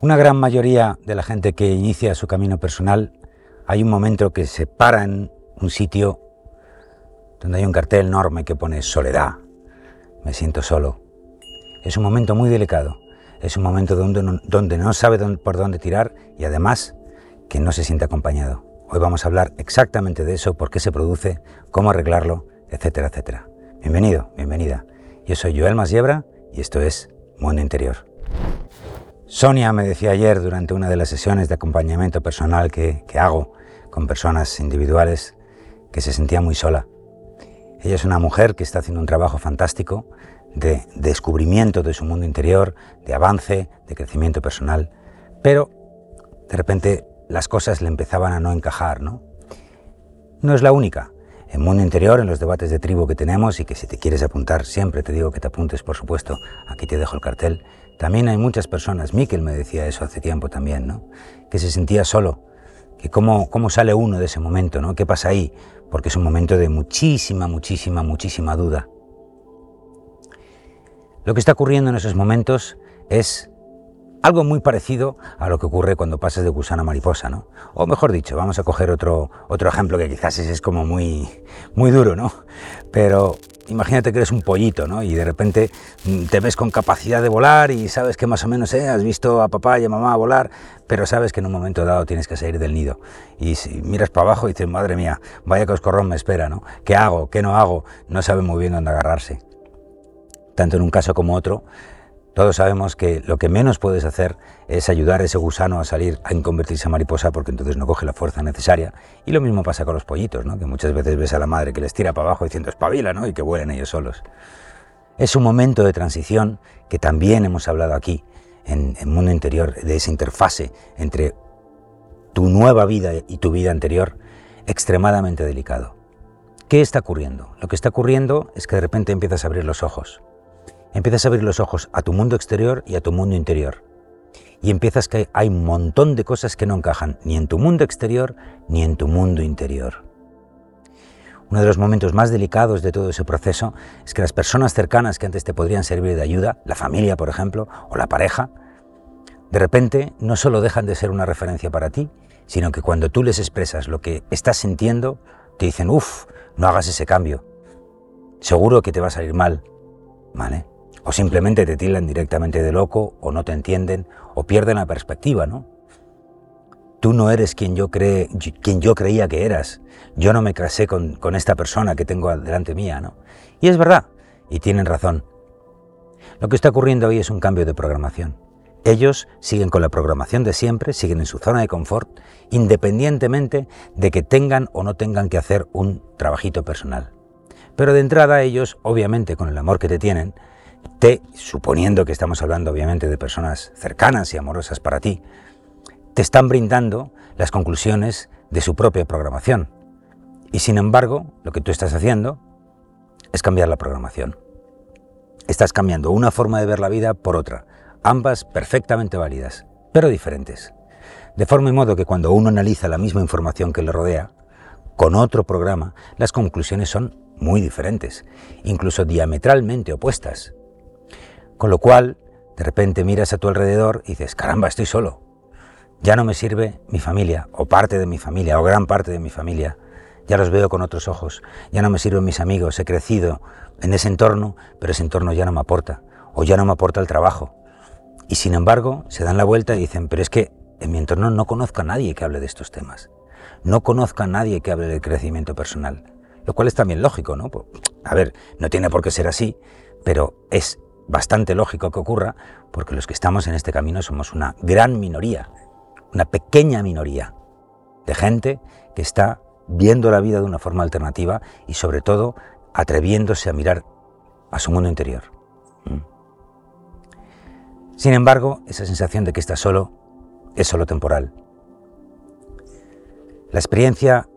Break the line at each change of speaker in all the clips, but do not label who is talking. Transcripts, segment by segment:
Una gran mayoría de la gente que inicia su camino personal, hay un momento que se para en un sitio donde hay un cartel enorme que pone soledad. Me siento solo. Es un momento muy delicado. Es un momento donde no, sabe por dónde tirar y además que no se siente acompañado. Hoy vamos a hablar exactamente de eso, por qué se produce, cómo arreglarlo, etcétera, etcétera. Bienvenido, bienvenida. Yo soy Joel Masiebra y esto es Mundo Interior. Sonia me decía ayer durante una de las sesiones de acompañamiento personal que, hago con personas individuales que se sentía muy sola. Ella es una mujer que está haciendo un trabajo fantástico de descubrimiento de su mundo interior, de avance, de crecimiento personal, pero de repente las cosas le empezaban a no encajar, ¿no? No es la única. En Mundo Interior, en los debates de tribu que tenemos y que si te quieres apuntar, siempre te digo que te apuntes, por supuesto, aquí te dejo el cartel, también hay muchas personas, Miquel me decía eso hace tiempo también, ¿no? que se sentía solo, que cómo, cómo sale uno de ese momento, ¿no? ¿Qué pasa ahí? Porque es un momento de muchísima, muchísima, muchísima duda. Lo que está ocurriendo en esos momentos es algo muy parecido a lo que ocurre cuando pasas de gusano a mariposa, ¿no? O mejor dicho, vamos a coger otro, otro ejemplo que quizás es, como muy, muy duro, ¿no? Pero imagínate que eres un pollito, ¿no? Y de repente mm, te ves con capacidad de volar y sabes que más o menos eh, has visto a papá y a mamá volar, pero sabes que en un momento dado tienes que salir del nido. Y si miras para abajo y dices, madre mía, vaya coscorrón me espera, ¿no? ¿Qué hago? ¿Qué no hago? No sabe muy bien dónde agarrarse. Tanto en un caso como otro, todos sabemos que lo que menos puedes hacer es ayudar a ese gusano a salir, a convertirse en mariposa, porque entonces no coge la fuerza necesaria. Y lo mismo pasa con los pollitos, ¿no? que muchas veces ves a la madre que les tira para abajo diciendo espabila ¿no? y que vuelen ellos solos. Es un momento de transición que también hemos hablado aquí, en el mundo interior, de esa interfase entre tu nueva vida y tu vida anterior, extremadamente delicado. ¿Qué está ocurriendo? Lo que está ocurriendo es que de repente empiezas a abrir los ojos empiezas a abrir los ojos a tu mundo exterior y a tu mundo interior. Y empiezas que hay un montón de cosas que no encajan ni en tu mundo exterior ni en tu mundo interior. Uno de los momentos más delicados de todo ese proceso es que las personas cercanas que antes te podrían servir de ayuda, la familia por ejemplo, o la pareja, de repente no solo dejan de ser una referencia para ti, sino que cuando tú les expresas lo que estás sintiendo, te dicen, uff, no hagas ese cambio, seguro que te va a salir mal, ¿vale? O simplemente te tildan directamente de loco, o no te entienden, o pierden la perspectiva, ¿no? Tú no eres quien yo, creía que eras. Yo no me casé con, con esta persona que tengo delante mía, ¿no? Y es verdad, y tienen razón. Lo que está ocurriendo hoy es un cambio de programación. Ellos siguen con la programación de siempre, siguen en su zona de confort, independientemente de que tengan o no tengan que hacer un trabajito personal. Pero de entrada ellos, obviamente con el amor que te tienen, te, suponiendo que estamos hablando obviamente de personas cercanas y amorosas para ti, te están brindando las conclusiones de su propia programación. Y sin embargo, lo que tú estás haciendo es cambiar la programación. Estás cambiando una forma de ver la vida por otra, ambas perfectamente válidas, pero diferentes. De forma y modo que cuando uno analiza la misma información que le rodea, con otro programa, las conclusiones son muy diferentes, incluso diametralmente opuestas. Con lo cual, de repente miras a tu alrededor y dices, caramba, estoy solo. Ya no me sirve mi familia, o parte de mi familia, o gran parte de mi familia. Ya los veo con otros ojos. Ya no me sirven mis amigos. He crecido en ese entorno, pero ese entorno ya no me aporta. O ya no me aporta el trabajo. Y sin embargo, se dan la vuelta y dicen, pero es que en mi entorno no conozco a nadie que hable de estos temas. No conozco a nadie que hable del crecimiento personal. Lo cual es también lógico, ¿no? Pues, a ver, no tiene por qué ser así, pero es bastante lógico que ocurra, porque los que estamos en este camino somos una gran minoría, una pequeña minoría de gente que está viendo la vida de una forma alternativa y sobre todo atreviéndose a mirar a su mundo interior. ¿Mm? Sin embargo, esa sensación de que está solo es solo temporal. La experiencia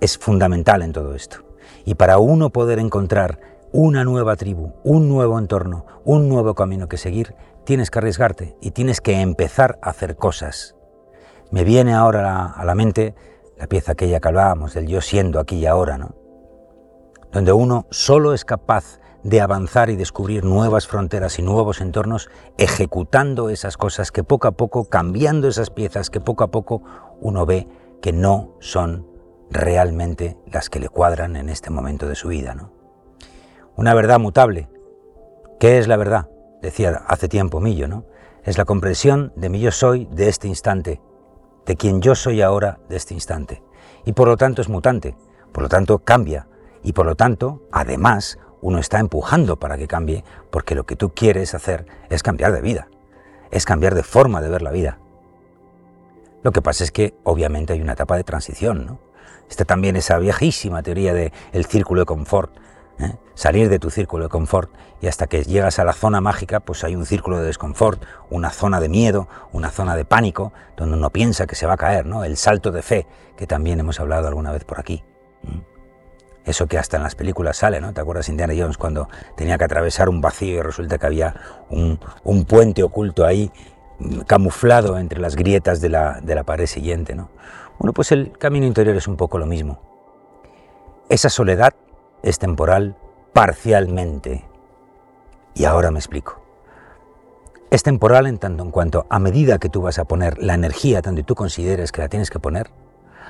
es fundamental en todo esto. Y para uno poder encontrar una nueva tribu, un nuevo entorno, un nuevo camino que seguir, tienes que arriesgarte y tienes que empezar a hacer cosas. Me viene ahora a la mente la pieza aquella que hablábamos del yo siendo aquí y ahora, ¿no? Donde uno solo es capaz de avanzar y descubrir nuevas fronteras y nuevos entornos, ejecutando esas cosas que poco a poco, cambiando esas piezas que poco a poco uno ve que no son realmente las que le cuadran en este momento de su vida. ¿no? Una verdad mutable. ¿Qué es la verdad? Decía hace tiempo Millo, ¿no? Es la comprensión de mi yo soy de este instante, de quien yo soy ahora de este instante. Y por lo tanto es mutante, por lo tanto cambia, y por lo tanto, además, uno está empujando para que cambie, porque lo que tú quieres hacer es cambiar de vida, es cambiar de forma de ver la vida. Lo que pasa es que obviamente hay una etapa de transición, ¿no? Está también esa viejísima teoría del el círculo de confort, ¿eh? salir de tu círculo de confort y hasta que llegas a la zona mágica, pues hay un círculo de desconfort, una zona de miedo, una zona de pánico, donde uno piensa que se va a caer, ¿no? El salto de fe, que también hemos hablado alguna vez por aquí. Eso que hasta en las películas sale, ¿no? ¿Te acuerdas Indiana Jones cuando tenía que atravesar un vacío y resulta que había un, un puente oculto ahí camuflado entre las grietas de la, de la pared siguiente. ¿no? Bueno, pues el camino interior es un poco lo mismo. Esa soledad es temporal parcialmente. Y ahora me explico. Es temporal en tanto en cuanto a medida que tú vas a poner la energía donde tú consideres que la tienes que poner,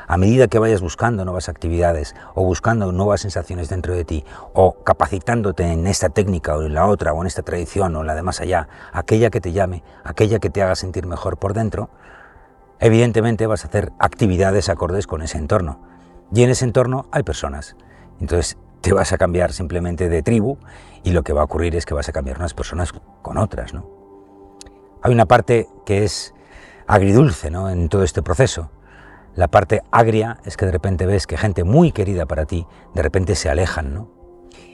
a medida que vayas buscando nuevas actividades o buscando nuevas sensaciones dentro de ti o capacitándote en esta técnica o en la otra o en esta tradición o en la de más allá, aquella que te llame, aquella que te haga sentir mejor por dentro, evidentemente vas a hacer actividades acordes con ese entorno. Y en ese entorno hay personas. Entonces te vas a cambiar simplemente de tribu y lo que va a ocurrir es que vas a cambiar unas personas con otras. ¿no? Hay una parte que es agridulce ¿no? en todo este proceso la parte agria es que de repente ves que gente muy querida para ti, de repente se alejan, ¿no?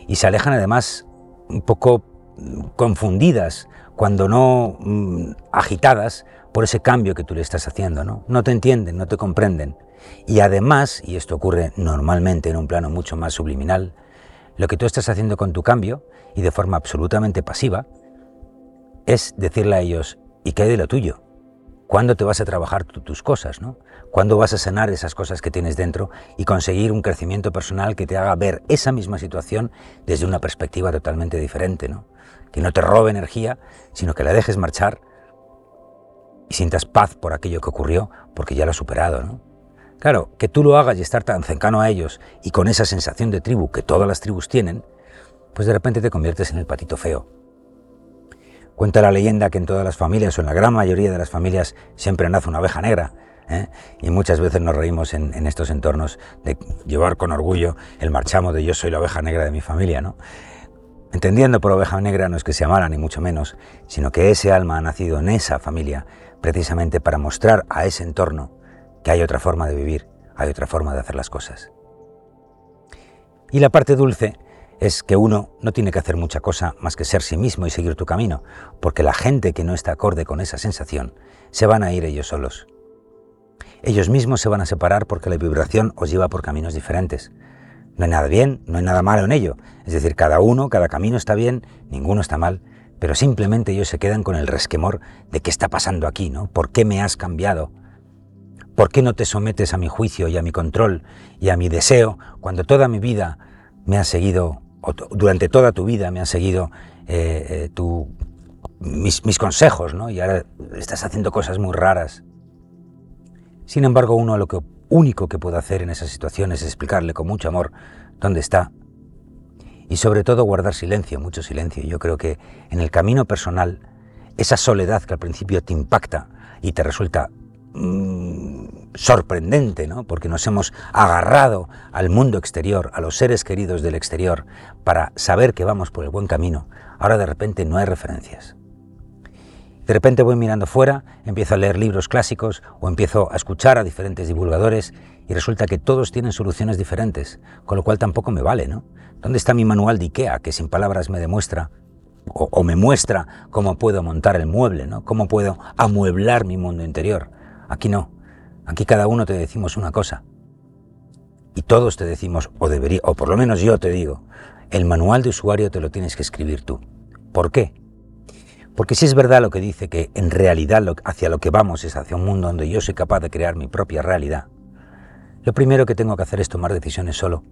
Y se alejan además un poco mm, confundidas, cuando no mm, agitadas por ese cambio que tú le estás haciendo, ¿no? No te entienden, no te comprenden. Y además, y esto ocurre normalmente en un plano mucho más subliminal, lo que tú estás haciendo con tu cambio, y de forma absolutamente pasiva, es decirle a ellos, ¿y qué hay de lo tuyo? ¿Cuándo te vas a trabajar tus cosas? ¿no? ¿Cuándo vas a sanar esas cosas que tienes dentro y conseguir un crecimiento personal que te haga ver esa misma situación desde una perspectiva totalmente diferente? ¿no? Que no te robe energía, sino que la dejes marchar y sientas paz por aquello que ocurrió porque ya lo has superado. ¿no? Claro, que tú lo hagas y estar tan cercano a ellos y con esa sensación de tribu que todas las tribus tienen, pues de repente te conviertes en el patito feo Cuenta la leyenda que en todas las familias, o en la gran mayoría de las familias, siempre nace una oveja negra. ¿eh? Y muchas veces nos reímos en, estos entornos de llevar con orgullo el marchamo de yo soy la oveja negra de mi familia. ¿no? Entendiendo por oveja negra no es que sea mala, ni mucho menos, sino que ese alma ha nacido en esa familia precisamente para mostrar a ese entorno que hay otra forma de vivir, hay otra forma de hacer las cosas. Y la parte dulce es que uno no tiene que hacer mucha cosa más que ser sí mismo y seguir tu camino, porque la gente que no está acorde con esa sensación se van a ir ellos solos. Ellos mismos se van a separar porque la vibración os lleva por caminos diferentes. No hay nada bien, no hay nada malo en ello. Es decir, cada uno, cada camino está bien, ninguno está mal, pero simplemente ellos se quedan con el resquemor de qué está pasando aquí, ¿no? ¿Por qué me has cambiado? ¿Por qué no te sometes a mi juicio y a mi control y a mi deseo cuando toda mi vida me has seguido durante toda tu vida me han seguido eh, eh, mis, consejos, ¿no? Y ahora estás haciendo cosas muy raras. Sin embargo, uno lo único que puede hacer en esas situaciones es explicarle con mucho amor dónde está y sobre todo guardar silencio, mucho silencio. Yo creo que en el camino personal, esa soledad que al principio te impacta y te resulta Mm, sorprendente, ¿no? porque nos hemos agarrado al mundo exterior, a los seres queridos del exterior, para saber que vamos por el buen camino. Ahora de repente no hay referencias. De repente voy mirando fuera, empiezo a leer libros clásicos o empiezo a escuchar a diferentes divulgadores y resulta que todos tienen soluciones diferentes, con lo cual tampoco me vale, ¿no? ¿Dónde está mi manual de IKEA que sin palabras me demuestra o, o me muestra cómo puedo montar el mueble, ¿no? Cómo puedo amueblar mi mundo interior? Aquí no. Aquí cada uno te decimos una cosa. Y todos te decimos, o debería, o por lo menos yo te digo, el manual de usuario te lo tienes que escribir tú. ¿Por qué? Porque si es verdad lo que dice que en realidad hacia lo que vamos es hacia un mundo donde yo soy capaz de crear mi propia realidad, lo primero que tengo que hacer es tomar decisiones solo.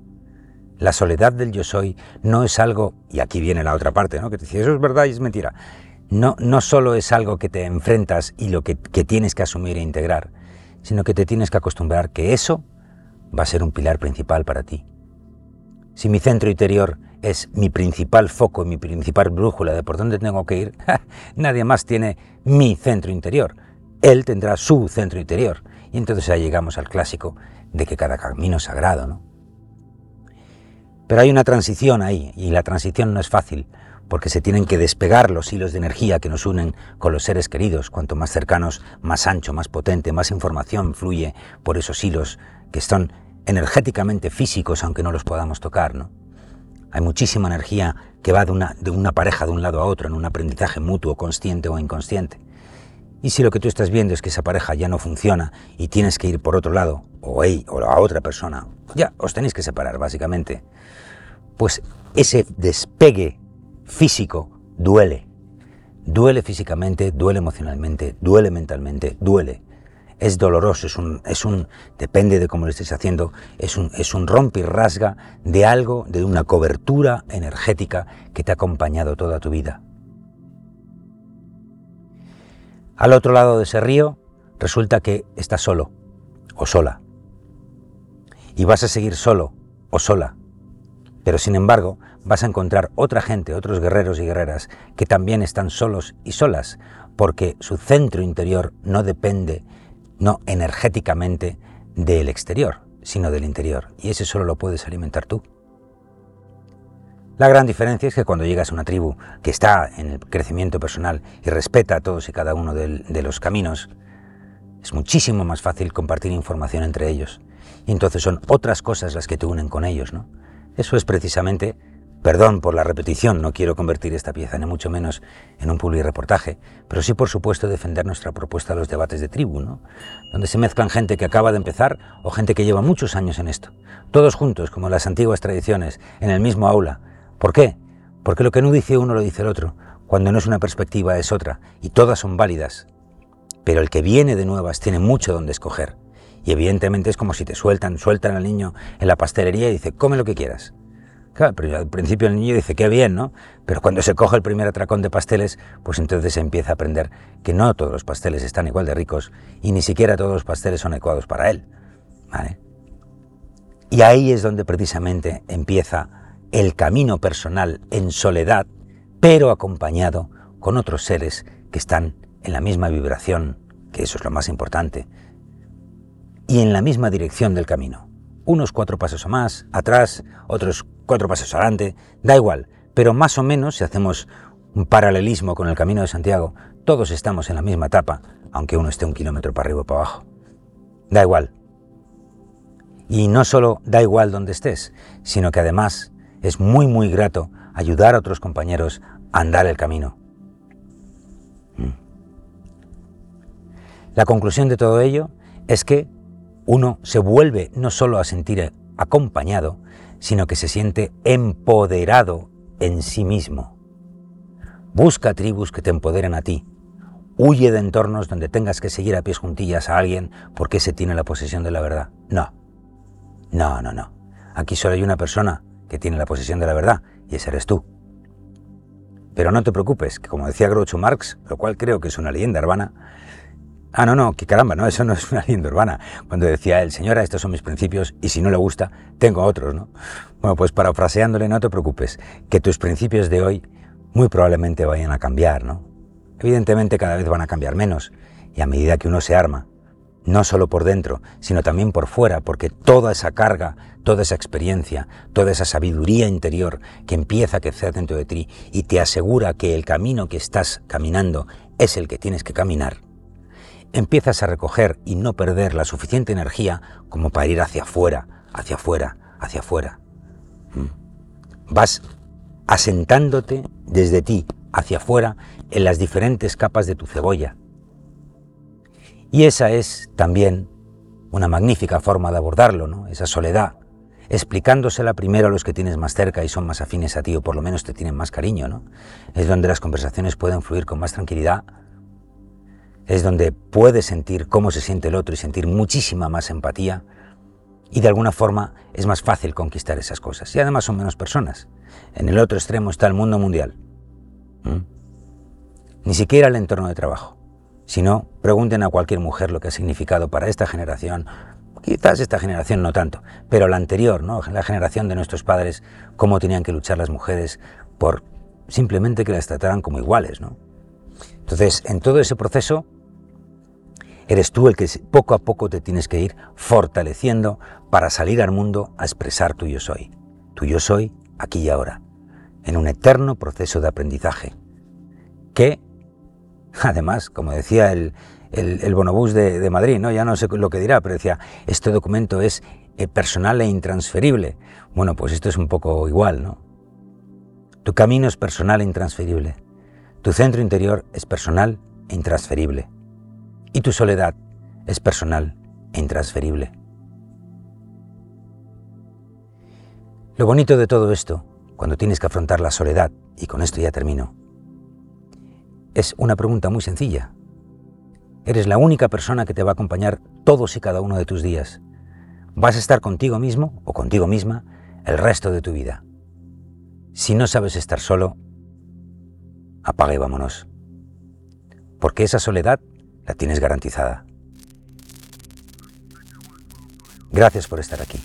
La soledad del yo soy no es algo, y aquí viene la otra parte, ¿no? que te dice, eso es verdad y es mentira. No, no solo es algo que te enfrentas y lo que, que tienes que asumir e integrar, sino que te tienes que acostumbrar que eso va a ser un pilar principal para ti. Si mi centro interior es mi principal foco mi principal brújula de por dónde tengo que ir, nadie más tiene mi centro interior. Él tendrá su centro interior. Y entonces ya llegamos al clásico de que cada camino es sagrado, ¿no? Pero hay una transición ahí, y la transición no es fácil, porque se tienen que despegar los hilos de energía que nos unen con los seres queridos. Cuanto más cercanos, más ancho, más potente, más información fluye por esos hilos que están energéticamente físicos, aunque no los podamos tocar. ¿no? Hay muchísima energía que va de una, de una pareja de un lado a otro en un aprendizaje mutuo, consciente o inconsciente. Y si lo que tú estás viendo es que esa pareja ya no funciona y tienes que ir por otro lado, o, él, o a otra persona, ya os tenéis que separar básicamente, pues ese despegue físico duele. Duele físicamente, duele emocionalmente, duele mentalmente, duele. Es doloroso, es un, es un depende de cómo lo estés haciendo, es un, es un rompe y rasga de algo, de una cobertura energética que te ha acompañado toda tu vida. Al otro lado de ese río resulta que estás solo o sola. Y vas a seguir solo o sola. Pero sin embargo, vas a encontrar otra gente, otros guerreros y guerreras que también están solos y solas, porque su centro interior no depende, no energéticamente, del exterior, sino del interior. Y ese solo lo puedes alimentar tú. La gran diferencia es que cuando llegas a una tribu que está en el crecimiento personal y respeta a todos y cada uno de, los caminos, es muchísimo más fácil compartir información entre ellos. Y entonces son otras cosas las que te unen con ellos, ¿no? Eso es precisamente, perdón por la repetición, no quiero convertir esta pieza ni mucho menos en un reportaje, pero sí por supuesto defender nuestra propuesta a los debates de tribu, ¿no? Donde se mezclan gente que acaba de empezar o gente que lleva muchos años en esto. Todos juntos, como las antiguas tradiciones, en el mismo aula, ¿Por qué? Porque lo que no dice uno lo dice el otro. Cuando no es una perspectiva es otra, y todas son válidas. Pero el que viene de nuevas tiene mucho donde escoger. Y evidentemente es como si te sueltan, sueltan al niño en la pastelería y dice, come lo que quieras. Claro, pero al principio el niño dice, qué bien, ¿no? Pero cuando se coge el primer atracón de pasteles, pues entonces se empieza a aprender que no todos los pasteles están igual de ricos y ni siquiera todos los pasteles son adecuados para él. ¿Vale? Y ahí es donde precisamente empieza el camino personal en soledad, pero acompañado con otros seres que están en la misma vibración, que eso es lo más importante, y en la misma dirección del camino. Unos cuatro pasos o más, atrás, otros cuatro pasos adelante, da igual, pero más o menos si hacemos un paralelismo con el camino de Santiago, todos estamos en la misma etapa, aunque uno esté un kilómetro para arriba o para abajo. Da igual. Y no solo da igual donde estés, sino que además es muy muy grato ayudar a otros compañeros a andar el camino. Mm. La conclusión de todo ello es que uno se vuelve no solo a sentir acompañado, sino que se siente empoderado en sí mismo. Busca tribus que te empoderen a ti. Huye de entornos donde tengas que seguir a pies juntillas a alguien porque se tiene la posesión de la verdad. No. No, no, no. Aquí solo hay una persona que tiene la posesión de la verdad, y ese eres tú. Pero no te preocupes, que como decía Groucho Marx, lo cual creo que es una leyenda urbana, ah, no, no, que caramba, no, eso no es una leyenda urbana, cuando decía él, señora, estos son mis principios, y si no le gusta, tengo otros, ¿no? Bueno, pues parafraseándole, no te preocupes, que tus principios de hoy muy probablemente vayan a cambiar, ¿no? Evidentemente cada vez van a cambiar menos, y a medida que uno se arma, no solo por dentro, sino también por fuera, porque toda esa carga, toda esa experiencia, toda esa sabiduría interior que empieza a crecer dentro de ti y te asegura que el camino que estás caminando es el que tienes que caminar, empiezas a recoger y no perder la suficiente energía como para ir hacia afuera, hacia afuera, hacia afuera. ¿Mm? Vas asentándote desde ti hacia afuera en las diferentes capas de tu cebolla, y esa es también una magnífica forma de abordarlo, ¿no? esa soledad, explicándosela primero a los que tienes más cerca y son más afines a ti o por lo menos te tienen más cariño. ¿no? Es donde las conversaciones pueden fluir con más tranquilidad, es donde puedes sentir cómo se siente el otro y sentir muchísima más empatía. Y de alguna forma es más fácil conquistar esas cosas. Y además son menos personas. En el otro extremo está el mundo mundial. ¿Mm? Ni siquiera el entorno de trabajo. Si no, pregunten a cualquier mujer lo que ha significado para esta generación, quizás esta generación no tanto, pero la anterior, ¿no? la generación de nuestros padres, cómo tenían que luchar las mujeres por simplemente que las trataran como iguales. ¿no? Entonces, en todo ese proceso, eres tú el que poco a poco te tienes que ir fortaleciendo para salir al mundo a expresar tu yo soy. Tu yo soy aquí y ahora, en un eterno proceso de aprendizaje, que, además, como decía el, el, bonobús de, Madrid, ¿no? ya no sé lo que dirá, pero decía, este documento es eh, personal e intransferible. Bueno, pues esto es un poco igual, ¿no? Tu camino es personal e intransferible. Tu centro interior es personal e intransferible. Y tu soledad es personal e intransferible. Lo bonito de todo esto, cuando tienes que afrontar la soledad, y con esto ya termino, es una pregunta muy sencilla. Eres la única persona que te va a acompañar todos y cada uno de tus días. Vas a estar contigo mismo o contigo misma el resto de tu vida. Si no sabes estar solo, apaga y vámonos. Porque esa soledad la tienes garantizada. Gracias por estar aquí.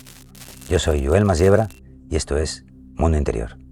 Yo soy Joel Masiebra y esto es Mundo Interior.